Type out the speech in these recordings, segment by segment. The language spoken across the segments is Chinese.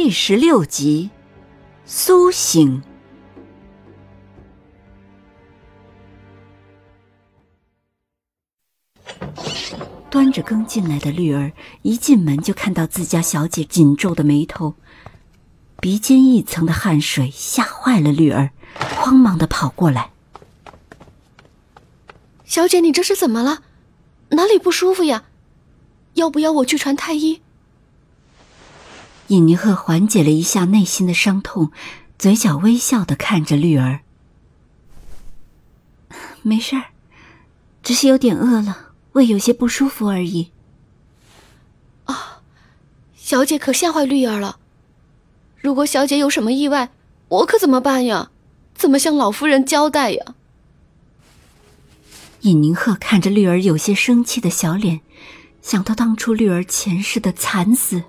第十六集，苏醒。端着羹进来的绿儿，一进门就看到自家小姐紧皱的眉头，鼻尖一层的汗水吓坏了绿儿，慌忙的跑过来：“小姐，你这是怎么了？哪里不舒服呀？要不要我去传太医？”尹宁鹤缓解了一下内心的伤痛，嘴角微笑的看着绿儿：“没事儿，只是有点饿了。”胃有些不舒服而已。啊，小姐可吓坏绿儿了。如果小姐有什么意外，我可怎么办呀？怎么向老夫人交代呀？尹宁鹤看着绿儿有些生气的小脸，想到当初绿儿前世的惨死，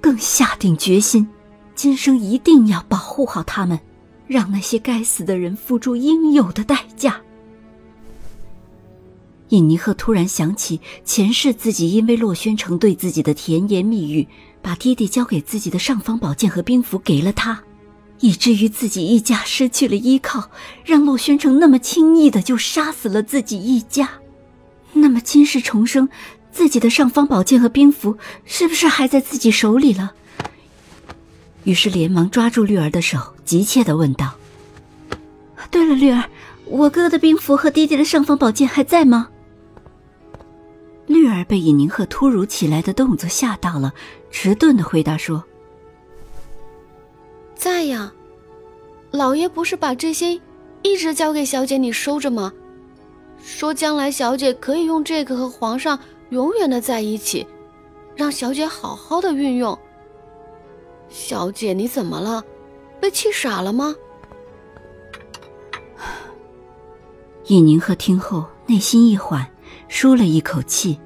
更下定决心，今生一定要保护好他们，让那些该死的人付出应有的代价。尹尼鹤突然想起前世自己因为洛宣城对自己的甜言蜜语，把爹爹交给自己的尚方宝剑和兵符给了他，以至于自己一家失去了依靠，让洛宣城那么轻易的就杀死了自己一家。那么今世重生，自己的尚方宝剑和兵符是不是还在自己手里了？于是连忙抓住绿儿的手，急切的问道：“对了，绿儿，我哥的兵符和爹爹的尚方宝剑还在吗？”绿儿被尹宁鹤突如其来的动作吓到了，迟钝的回答说：“在呀，老爷不是把这些一直交给小姐你收着吗？说将来小姐可以用这个和皇上永远的在一起，让小姐好好的运用。小姐你怎么了？被气傻了吗？”尹宁鹤听后内心一缓。舒了一口气，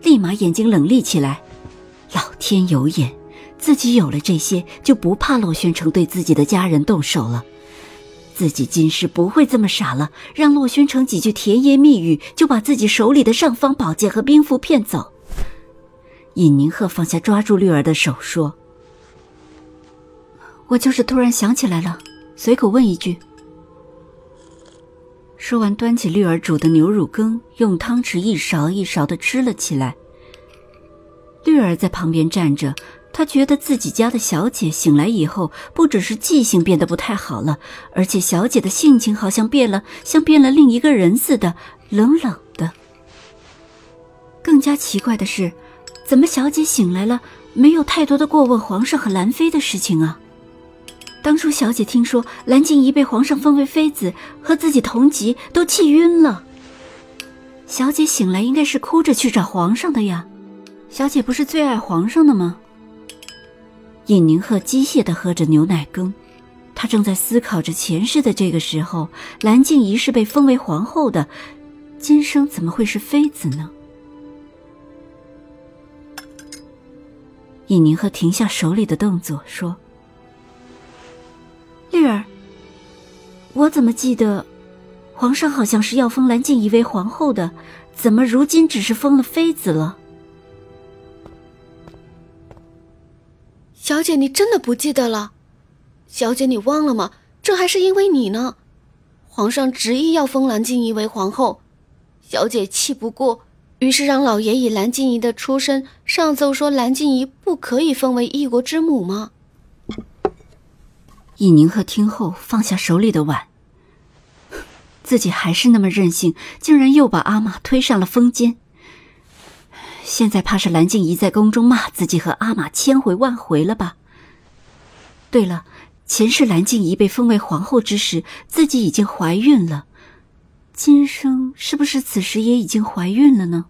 立马眼睛冷厉起来。老天有眼，自己有了这些，就不怕洛宣城对自己的家人动手了。自己今世不会这么傻了，让洛宣城几句甜言蜜语就把自己手里的尚方宝剑和兵符骗走。尹宁鹤放下抓住绿儿的手，说：“我就是突然想起来了，随口问一句。”说完，端起绿儿煮的牛乳羹，用汤匙一勺一勺的吃了起来。绿儿在旁边站着，她觉得自己家的小姐醒来以后，不只是记性变得不太好了，而且小姐的性情好像变了，像变了另一个人似的，冷冷的。更加奇怪的是，怎么小姐醒来了，没有太多的过问皇上和兰妃的事情啊？当初小姐听说蓝静怡被皇上封为妃子，和自己同级，都气晕了。小姐醒来应该是哭着去找皇上的呀。小姐不是最爱皇上的吗？尹宁鹤机械地喝着牛奶羹，他正在思考着前世的这个时候，蓝静怡是被封为皇后的，今生怎么会是妃子呢？尹宁鹤停下手里的动作，说。绿儿，我怎么记得，皇上好像是要封蓝静怡为皇后的，怎么如今只是封了妃子了？小姐，你真的不记得了？小姐，你忘了吗？这还是因为你呢。皇上执意要封蓝静怡为皇后，小姐气不过，于是让老爷以蓝静怡的出身上奏说蓝静怡不可以封为一国之母吗？尹宁鹤听后放下手里的碗，自己还是那么任性，竟然又把阿玛推上了风尖。现在怕是蓝静怡在宫中骂自己和阿玛千回万回了吧？对了，前世蓝静怡被封为皇后之时，自己已经怀孕了，今生是不是此时也已经怀孕了呢？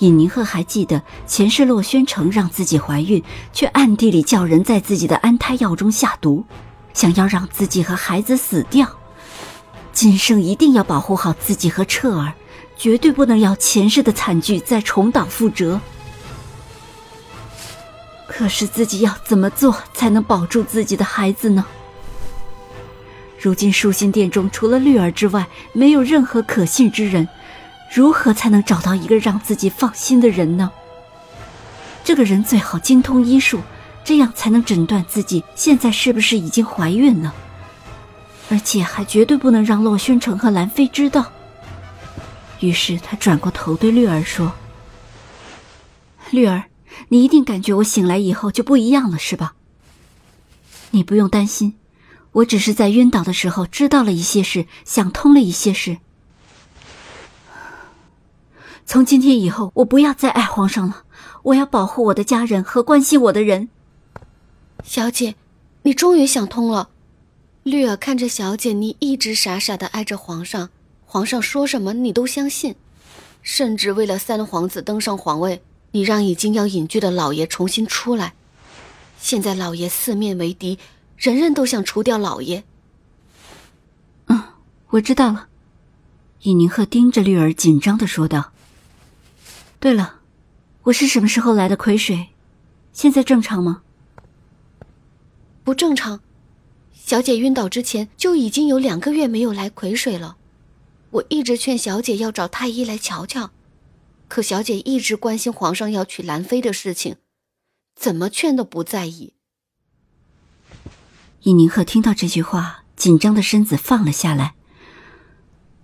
尹宁鹤还记得前世洛宣城让自己怀孕，却暗地里叫人在自己的安胎药中下毒，想要让自己和孩子死掉。今生一定要保护好自己和彻儿，绝对不能要前世的惨剧再重蹈覆辙。可是自己要怎么做才能保住自己的孩子呢？如今舒心殿中除了绿儿之外，没有任何可信之人。如何才能找到一个让自己放心的人呢？这个人最好精通医术，这样才能诊断自己现在是不是已经怀孕了。而且还绝对不能让洛宣城和兰妃知道。于是他转过头对绿儿说：“绿儿，你一定感觉我醒来以后就不一样了，是吧？你不用担心，我只是在晕倒的时候知道了一些事，想通了一些事。”从今天以后，我不要再爱皇上了。我要保护我的家人和关心我的人。小姐，你终于想通了。绿儿看着小姐，你一直傻傻的爱着皇上，皇上说什么你都相信，甚至为了三皇子登上皇位，你让已经要隐居的老爷重新出来。现在老爷四面为敌，人人都想除掉老爷。嗯，我知道了。尹宁鹤盯着绿儿，紧张的说道。对了，我是什么时候来的癸水？现在正常吗？不正常，小姐晕倒之前就已经有两个月没有来癸水了。我一直劝小姐要找太医来瞧瞧，可小姐一直关心皇上要娶兰妃的事情，怎么劝都不在意。尹宁鹤听到这句话，紧张的身子放了下来。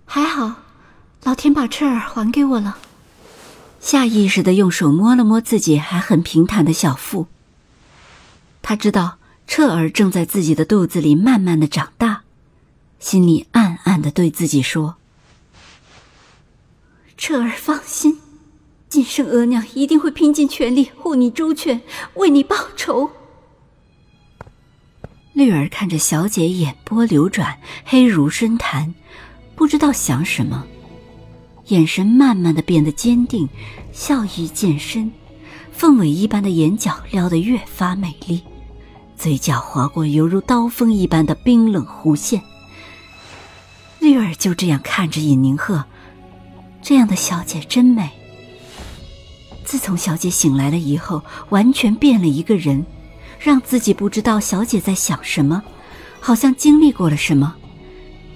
还好，老天把彻儿还给我了。下意识的用手摸了摸自己还很平坦的小腹。他知道彻儿正在自己的肚子里慢慢的长大，心里暗暗的对自己说：“彻儿放心，今生额娘一定会拼尽全力护你周全，为你报仇。”绿儿看着小姐眼波流转，黑如深潭，不知道想什么。眼神慢慢的变得坚定，笑意渐深，凤尾一般的眼角撩得越发美丽，嘴角划过犹如刀锋一般的冰冷弧线。绿儿就这样看着尹宁鹤，这样的小姐真美。自从小姐醒来了以后，完全变了一个人，让自己不知道小姐在想什么，好像经历过了什么，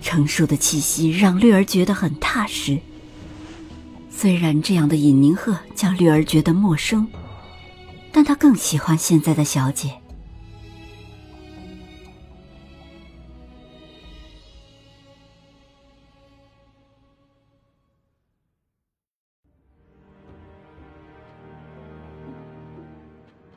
成熟的气息让绿儿觉得很踏实。虽然这样的尹宁鹤叫绿儿觉得陌生，但她更喜欢现在的小姐。